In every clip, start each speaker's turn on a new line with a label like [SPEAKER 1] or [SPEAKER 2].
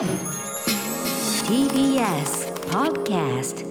[SPEAKER 1] TBS Podcast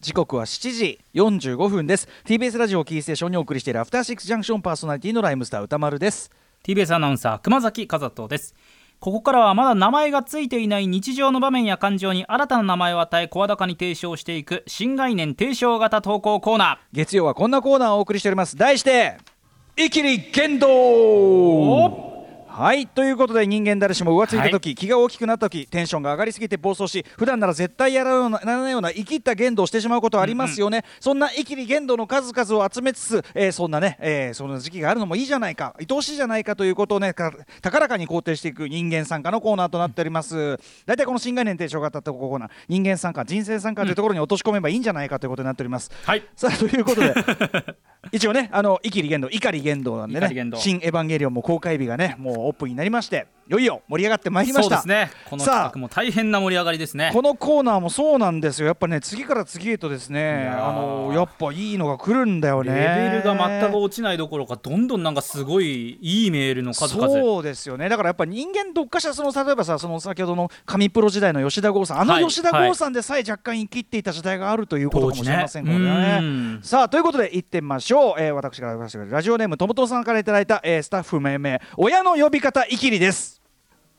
[SPEAKER 2] 時刻は7時45分です。TBS ラジオをキーステーションにお送りしているアフターシックスジャンクションパーソナリティのライムスター歌丸です。
[SPEAKER 3] TBS アナウンサー熊崎和人です。ここからはまだ名前がついていない日常の場面や感情に新たな名前を与え声高に提唱していく新概念提唱型投稿コーナ
[SPEAKER 2] 月曜はこんなコーナーをお送りしております。題して「イキリ言動」はいということで人間誰しも浮ついた時、気が大きくなった時テンションが上がりすぎて暴走し普段なら絶対やらならないような生きった言動をしてしまうことありますよね、そんなイキリ言動の数々を集めつつ、えーそんなね、えーそんな時期があるのもいいじゃないか愛おしいじゃないかということをねか高らかに肯定していく人間参加のコーナーとなっております。大体この新概念提唱型とコーナー人間参加人生参加というところに落とし込めばいいんじゃないかということになっております、
[SPEAKER 3] はい。
[SPEAKER 2] さあということで 一応ねあのイキリ言動怒り言動なんでね新エヴァンゲリオンも公開日がねもうオープンになりましていよいよ盛り上がってまいりました。
[SPEAKER 3] ね。この
[SPEAKER 2] さあ。
[SPEAKER 3] 企画も大変な盛り上がりですね。
[SPEAKER 2] このコーナーもそうなんですよ。やっぱね次から次へとですね。あのやっぱいいのが来るんだよ
[SPEAKER 3] レ
[SPEAKER 2] ね
[SPEAKER 3] ベルが全く落ちないどころかどんどんなんかすごいいいメールの数々。
[SPEAKER 2] そうですよね。だからやっぱ人間どっかしらその例えばさその先ほどの神プロ時代の吉田剛さん。あの
[SPEAKER 3] はい。
[SPEAKER 2] 吉田剛さんでさえ若干生きっていた時代があるということかもしれません、
[SPEAKER 3] 当時ね。
[SPEAKER 2] さあということで行ってみましょう、えー私から私からラジオネームともともさんからいただいた、えースタッフ命名親の呼び方イキリです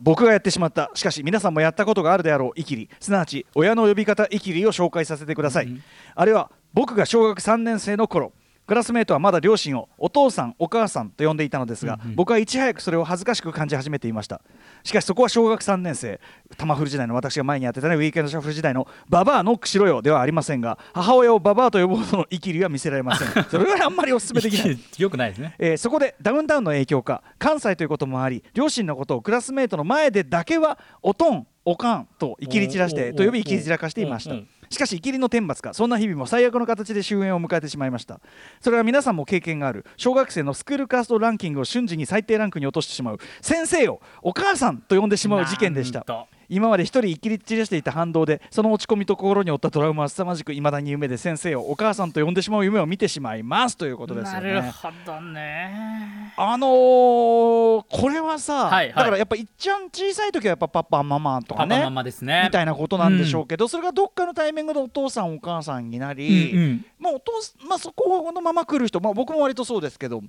[SPEAKER 2] 僕がやってしまった。しかし皆さんもやったことがあるであろうイキリ。すなわち親の呼び方イキリを紹介させてください、あれは僕が小学3年生の頃クラスメートはまだ両親をお父さんお母さんと呼んでいたのですが、僕はいち早くそれを恥ずかしく感じ始めていました。しかしそこは小学3年生玉フル時代の私が前にやってたねウィークエンドシャッフル時代のババアノックしろよではありませんが母親をババアと呼ぶほどのイキリは見せられません。それはあんまりお勧めできない。
[SPEAKER 3] よくないですね。
[SPEAKER 2] えーそこでダウンタウンの影響か関西ということもあり両親のことをクラスメートの前でだけはおとんおかんといきり散らして
[SPEAKER 3] お
[SPEAKER 2] と呼びいきり散らかしていました。
[SPEAKER 3] うんうん
[SPEAKER 2] しかし生きりの天罰か。そんな日々も最悪の形で終焉を迎えてしまいました。それは皆さんも経験がある。小学生のスクールカーストランキングを瞬時に最低ランクに落としてしまう。先生をお母さんと呼んでしまう事件でした。今まで一人いきり散らしていた反動でその落ち込みと心に負ったトラウマは凄まじくいまだに夢で先生をお母さんと呼んでしまう夢を見てしまいますということですよね。
[SPEAKER 3] なるほどね。
[SPEAKER 2] あのーこれはさ、
[SPEAKER 3] はいはい。
[SPEAKER 2] だからやっぱいっちゃん小さい時はやっぱパパママとかね
[SPEAKER 3] パパママですね。
[SPEAKER 2] みたいなことなんでしょうけど、それがどっかのタイミングでお父さんお母さんになり、
[SPEAKER 3] うんうん。
[SPEAKER 2] まあお父すまあ、そこのまま来る人、まあ、僕も割とそうですけど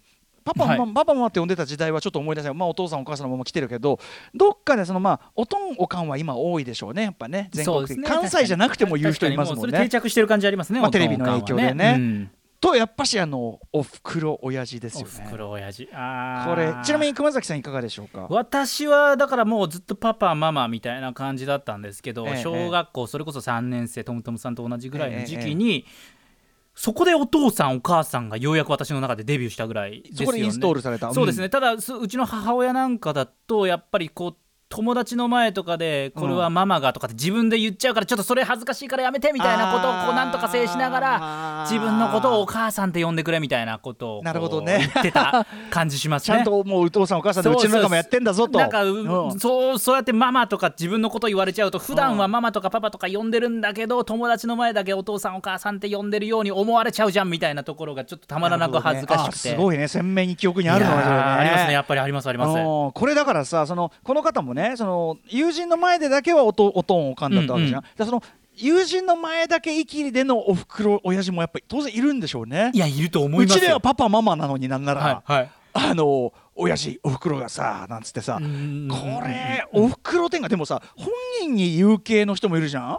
[SPEAKER 2] パパ、
[SPEAKER 3] はい。
[SPEAKER 2] パパママって呼んでた時代はちょっと思い出せない、まあ、お父さんお母さんのまま来てるけどどっかでそのまあおとんおかんは今多いでしょうねやっぱね全国的
[SPEAKER 3] ね
[SPEAKER 2] 関西じゃなくても言う人いますもんね。
[SPEAKER 3] 定。着してる感じありますね、
[SPEAKER 2] まあテレビの影響でね。
[SPEAKER 3] うん。
[SPEAKER 2] とやっぱしあのおふくろ親父です
[SPEAKER 3] お
[SPEAKER 2] よね。
[SPEAKER 3] ふくろ親父。あー。
[SPEAKER 2] これちなみに熊崎さんいかがでしょうか？
[SPEAKER 3] 私はだからもうずっとパパママみたいな感じだったんですけど、
[SPEAKER 2] ええ
[SPEAKER 3] 小学校それこそ3年生トムトムさんと同じぐらいの時期に、そこでお父さんお母さんがようやく私の中でデビューしたぐらいですよね。
[SPEAKER 2] そこでインストールされた。
[SPEAKER 3] そうですね、ただすうちの母親なんかだとやっぱりこう友達の前とかでこれはママがとかって自分で言っちゃうからちょっとそれ恥ずかしいからやめてみたいなことをこうなんとか制しながら自分のことをお母さんって呼んでくれみたいなことを
[SPEAKER 2] なるほどね。
[SPEAKER 3] 言ってた感じしますね。
[SPEAKER 2] ちゃんともうお父さんお母さんでうちの中もやってんだぞと。
[SPEAKER 3] なんか、う
[SPEAKER 2] うん。
[SPEAKER 3] そうそう。やってママとか自分のこと言われちゃうと普段はママとかパパとか呼んでるんだけど友達の前だけお父さんお母さんって呼んでるように思われちゃうじゃんみたいなところがちょっとたまらなく恥ずかしくて、
[SPEAKER 2] あすごいね鮮明に記憶にあるのね
[SPEAKER 3] ありますねやっぱりありますあります。
[SPEAKER 2] うん。これだからさそのこの方もねその友人の前でだけはおとおとんおかんだったわけじゃん、
[SPEAKER 3] うん
[SPEAKER 2] だからその友人の前だけイキリでのおふくろ親父もやっぱり当然いるんでしょうね。
[SPEAKER 3] いやいると思いうますよ。
[SPEAKER 2] ちではパパママなのになんなら、
[SPEAKER 3] はいはい。
[SPEAKER 2] あの親父おふくろがさなんつってさ、
[SPEAKER 3] ん
[SPEAKER 2] これおふくろ天がでもさ本人に言う系の人もいるじゃん？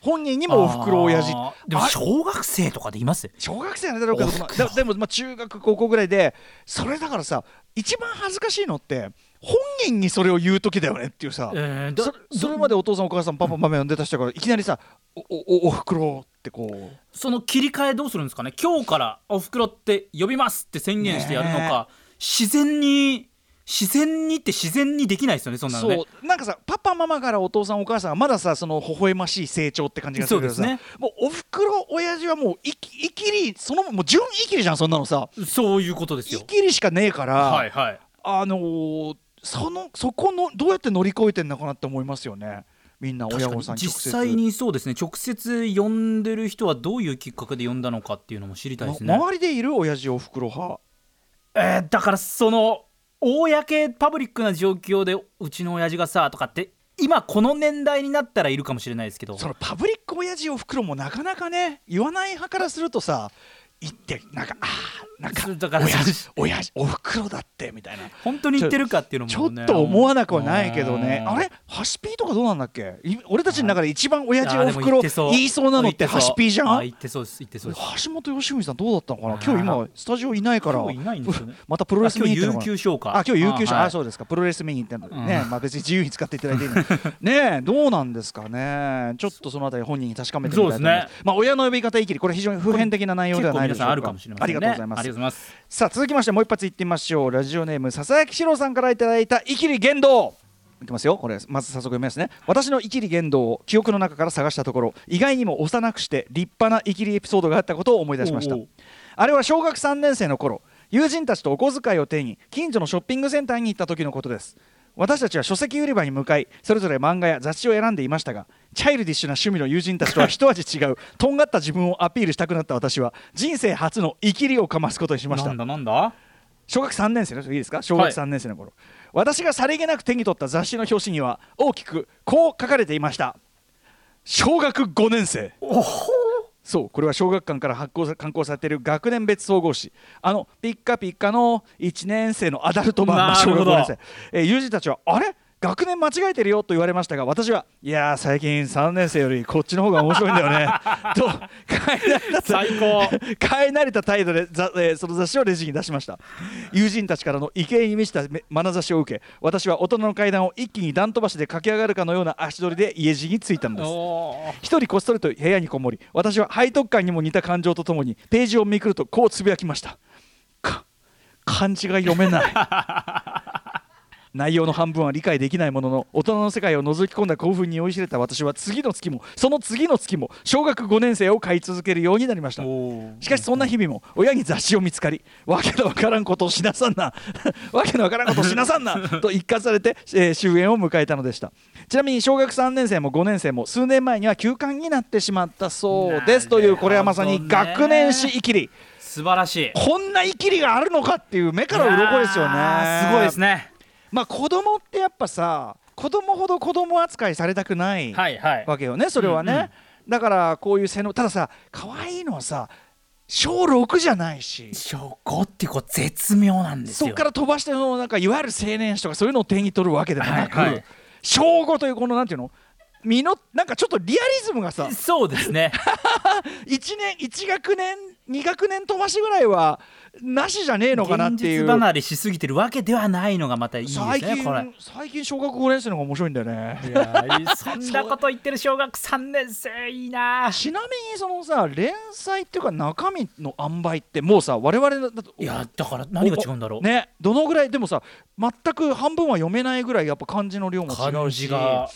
[SPEAKER 2] 本人にもおふくろ親父。
[SPEAKER 3] でも
[SPEAKER 2] あ
[SPEAKER 3] 小学生とかでいます？
[SPEAKER 2] 小学生なんだろうけどまあだでもまあ中学高校ぐらいでそれだからさ一番恥ずかしいのって本人にそれを言う時だよねっていうさ、
[SPEAKER 3] えーだ
[SPEAKER 2] そそれまでお父さんお母さんパパママ呼んでた人がいきなりさおおおふくろってこう。
[SPEAKER 3] その切り替えどうするんですかね？今日からおふくろって呼びますって宣言してやるのか、自然に自然にって自然にできないですよねそんなのね。
[SPEAKER 2] なんかさパパママからお父さんお母さんがまださその微笑ましい成長って感じがするけどさ、
[SPEAKER 3] ね。
[SPEAKER 2] もうおふくろ親父はもういきいきりそのもう純いきりじゃんそんなのさ。
[SPEAKER 3] そういうことですよ。
[SPEAKER 2] いきりしかねえから、
[SPEAKER 3] はいはい。
[SPEAKER 2] あのーそのそこのどうやって乗り越えてんのかなって思いますよね。みんな親御さん
[SPEAKER 3] 実際にそうですね。直接呼んでる人はどういうきっかけで呼んだのかっていうのも知りたいですね、
[SPEAKER 2] ま周りでいる？親父おふくろ派。
[SPEAKER 3] えーだからその公パブリックな状況でうちの親父がさとかって今この年代になったらいるかもしれないですけど。
[SPEAKER 2] そのパブリック親父おふくろもなかなかね言わない派からするとさ言ってなんかああなんか親父親父おふくろだってみたいな。
[SPEAKER 3] 本当に言ってるかっていうのも、
[SPEAKER 2] ちょ
[SPEAKER 3] ね、
[SPEAKER 2] っと思わなくはないけどね。
[SPEAKER 3] うん。
[SPEAKER 2] あれ？ハシピーとかどうなんだっけ？い俺たちの中で一番親父おふくろ
[SPEAKER 3] 言
[SPEAKER 2] いそうなのってハシピーじゃん？
[SPEAKER 3] あ言ってそうです言ってそうです。
[SPEAKER 2] 橋本良文さんどうだったのかな？今日今スタジオいないから。
[SPEAKER 3] いないんですよね。
[SPEAKER 2] またプロレス見に行って
[SPEAKER 3] あ今日有給消化。
[SPEAKER 2] あ今日有給者あ,、
[SPEAKER 3] あはい。
[SPEAKER 2] そうですか。プロレス見に行ってんの。ね、
[SPEAKER 3] うん。
[SPEAKER 2] まあ別に自由に使っていただいていいの ねえどうなんですかね？ちょっとそのあたり本人に確かめてみたいと思います。
[SPEAKER 3] そうです
[SPEAKER 2] まあ親の呼び方いきりこれ非常に普遍的な内容ではないでしょうか。
[SPEAKER 3] あるかもしれませんね。
[SPEAKER 2] ありがとうございます。
[SPEAKER 3] ありがとうございます。
[SPEAKER 2] さあ続きましてもう一発いってみましょう。ラジオネームささやきしろうさんからいただいたイキリ言動いきますよ。これまず早速読みますね。私のイキリ言動を記憶の中から探したところ意外にも幼くして立派なイキリエピソードがあったことを思い出しました。あれは小学3年生の頃友人たちとお小遣いを手に近所のショッピングセンターに行った時のことです私たちは書籍売り場に向かいそれぞれ漫画や雑誌を選んでいましたがチャイルディッシュな趣味の友人たちとは一味違うとんがった自分をアピールしたくなった私は人生初のイキリをかますことにしました。
[SPEAKER 3] なんだなんだ？
[SPEAKER 2] 小学3年生ですいいですか？小学3年生の頃、私がさりげなく手に取った雑誌の表紙には大きくこう書かれてい。ました小学5年生そうこれは小学館から発行さ刊行されている学年別総合誌。あのピッカピッカの1年生のアダルト版の小学
[SPEAKER 3] なるほど。
[SPEAKER 2] 5年生、えー友人たちはあれ？学年間違えてるよと言われましたが私はいやー最近3年生よりこっちの方が面白いんだよね。と
[SPEAKER 3] 最高。
[SPEAKER 2] 変え慣れた態度でざ、えーその雑誌をレジに出しました。友人たちからの畏敬に満ちため眼差しを受け私は大人の階段を一気に段飛ばしで駆け上がるかのような足取りで家路に着いたのです。一人こっそりと部屋にこもり私は背徳感にも似た感情とともにページをめくるとこうつぶやきました。か漢字が読めない 内容の半分は理解できないものの大人の世界を覗き込んだ興奮に酔いしれた私は次の月もその次の月も小学5年生を買い続けるようになりました。しかしそんな日々も親に雑誌を見つかりわけのわからんことをしなさんなわけのわからんことをしなさんな と一括されて、えー終焉を迎えたのでした。ちなみに小学3年生も5年生も数年前には休館になってしまったそうです。というこれはまさに学年史イキリ
[SPEAKER 3] 素晴らしい。
[SPEAKER 2] こんなイキリがあるのかっていう目から鱗ですよね。
[SPEAKER 3] すごいですね
[SPEAKER 2] まあ子供ってやっぱさ子供ほど子供扱いされたくない
[SPEAKER 3] はいはい。
[SPEAKER 2] わけよねそれはね、
[SPEAKER 3] うんうん。
[SPEAKER 2] だからこういう背のたださ可愛いのはさ小6じゃないし。
[SPEAKER 3] 小5ってこう絶妙なんですよ。
[SPEAKER 2] そこから飛ばしてそのなんかいわゆる青年誌とかそういうのを手に取るわけでもなく、
[SPEAKER 3] はいはい。
[SPEAKER 2] 小5というこのなんていうの？身のなんかちょっとリアリズムがさ
[SPEAKER 3] そうですね。
[SPEAKER 2] 1年1学年2学年飛ばしぐらいはなしじゃねえのかなっていう。
[SPEAKER 3] 現実離れしすぎてるわけではないのがまたいいです
[SPEAKER 2] 最近
[SPEAKER 3] ねこれ。
[SPEAKER 2] 最近小学5年生の方が面白いんだよね。
[SPEAKER 3] いやー そんなこと言ってる小学3年生いいな。
[SPEAKER 2] ちなみにそのさ連載っていうか中身の塩梅ってもうさ我々だと
[SPEAKER 3] いやだから何が違うんだろう、
[SPEAKER 2] ねどのぐらいでもさ全く半分は読めないぐらいやっぱ漢字の量も違
[SPEAKER 3] 漢
[SPEAKER 2] うし。
[SPEAKER 3] 字が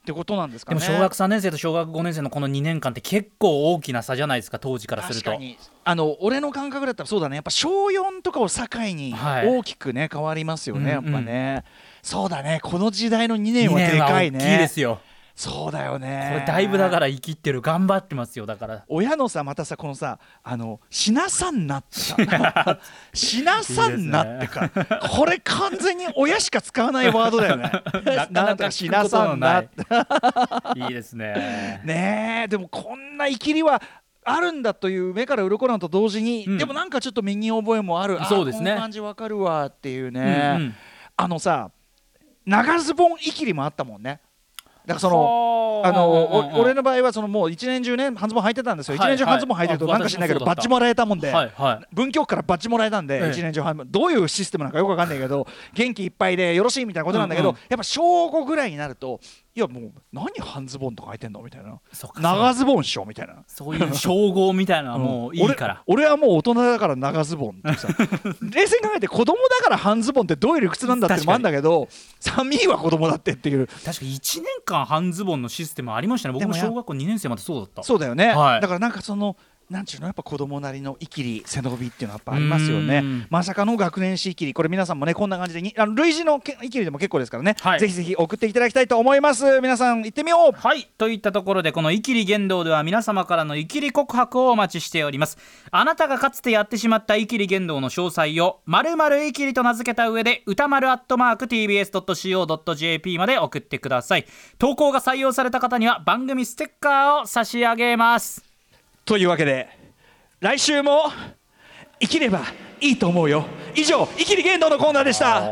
[SPEAKER 2] ってことなんですかね。
[SPEAKER 3] でも小学3年生と小学5年生のこの2年間って結構大きな差じゃないですか当時からすると。
[SPEAKER 2] 確かに。あの俺の感覚だったらそうだね。やっぱ小4とかを境に
[SPEAKER 3] はい。
[SPEAKER 2] 大きくね変わりますよね、
[SPEAKER 3] うんうん。
[SPEAKER 2] やっぱね。そうだね。この時代の2年
[SPEAKER 3] 2
[SPEAKER 2] はでかいね。
[SPEAKER 3] 大きいですよ
[SPEAKER 2] そうだよね。
[SPEAKER 3] これだいぶだから生きってる。頑張ってますよだから。
[SPEAKER 2] 親のさまたさこのさあのしなさんなってさ。しなさんなってか。これ完全に親しか使わないワードだよね。
[SPEAKER 3] なか
[SPEAKER 2] なん
[SPEAKER 3] な。か
[SPEAKER 2] とかしなさんなって
[SPEAKER 3] いいですね。
[SPEAKER 2] ねえでもこんな生きりはあるんだという目から鱗なのと同時に、
[SPEAKER 3] うん。
[SPEAKER 2] でもなんかちょっと右覚えもある。あ
[SPEAKER 3] そうですね。
[SPEAKER 2] この感じわかるわっていう
[SPEAKER 3] うん
[SPEAKER 2] ね、
[SPEAKER 3] うん。
[SPEAKER 2] あのさ長ズボン生きりもあったもんねだからそのあ。の
[SPEAKER 3] うんうんうん
[SPEAKER 2] お俺の場合はそのもう一年中ね半ズボン履いてたんですよ、一
[SPEAKER 3] はい
[SPEAKER 2] 年中半ズボン履いてると
[SPEAKER 3] はい。
[SPEAKER 2] なんか知んないけどバッジもらえたもんで、文京区からバッジもらえたんで、
[SPEAKER 3] ええ。
[SPEAKER 2] 一年中半ズボンどういうシステムなのかよくわかんないけど元気いっぱいでよろしいみたいなことなんだけど、
[SPEAKER 3] うんうん。
[SPEAKER 2] やっぱ小5ぐらいになるといやもう何半ズボンとか履いてんの？みたいな。長ズボンっしょ？みたいな。
[SPEAKER 3] そういう称号みたいなもういいから、
[SPEAKER 2] 俺俺はもう大人だから長ズボンってさ。冷静に考えて子供だから半ズボンってどういう理屈なんだってのもあるんだけどサミーは子供だってっていう。
[SPEAKER 3] 確か1年間半ズボンのシステムありましたね。僕も小学校2年生までそうだった。
[SPEAKER 2] そうだよね、
[SPEAKER 3] はい。
[SPEAKER 2] だからなんかそのなんちゅうのやっぱ子供なりのイキリ背伸びっていうのはやっぱありますよね。
[SPEAKER 3] うん。
[SPEAKER 2] まさかの学年史イキリこれ皆さんもねこんな感じでにあの類似のけイキリでも結構ですからね、
[SPEAKER 3] はい。
[SPEAKER 2] ぜひぜひ送っていただきたいと思います。皆さん行ってみよう。
[SPEAKER 3] はい。といったところでこの「イキリ言動」では皆様からのイキリ告白をお待ちしております。あなたがかつてやってしまったイキリ言動の詳細を〇〇イキリと名付けた上で歌丸アットマーク TBS.CO.JP まで送ってください。投稿が採用された方には番組ステッカーを差し上げます
[SPEAKER 2] というわけで来週も生きればいいと思うよ。以上イキリ言動のコーナーでした.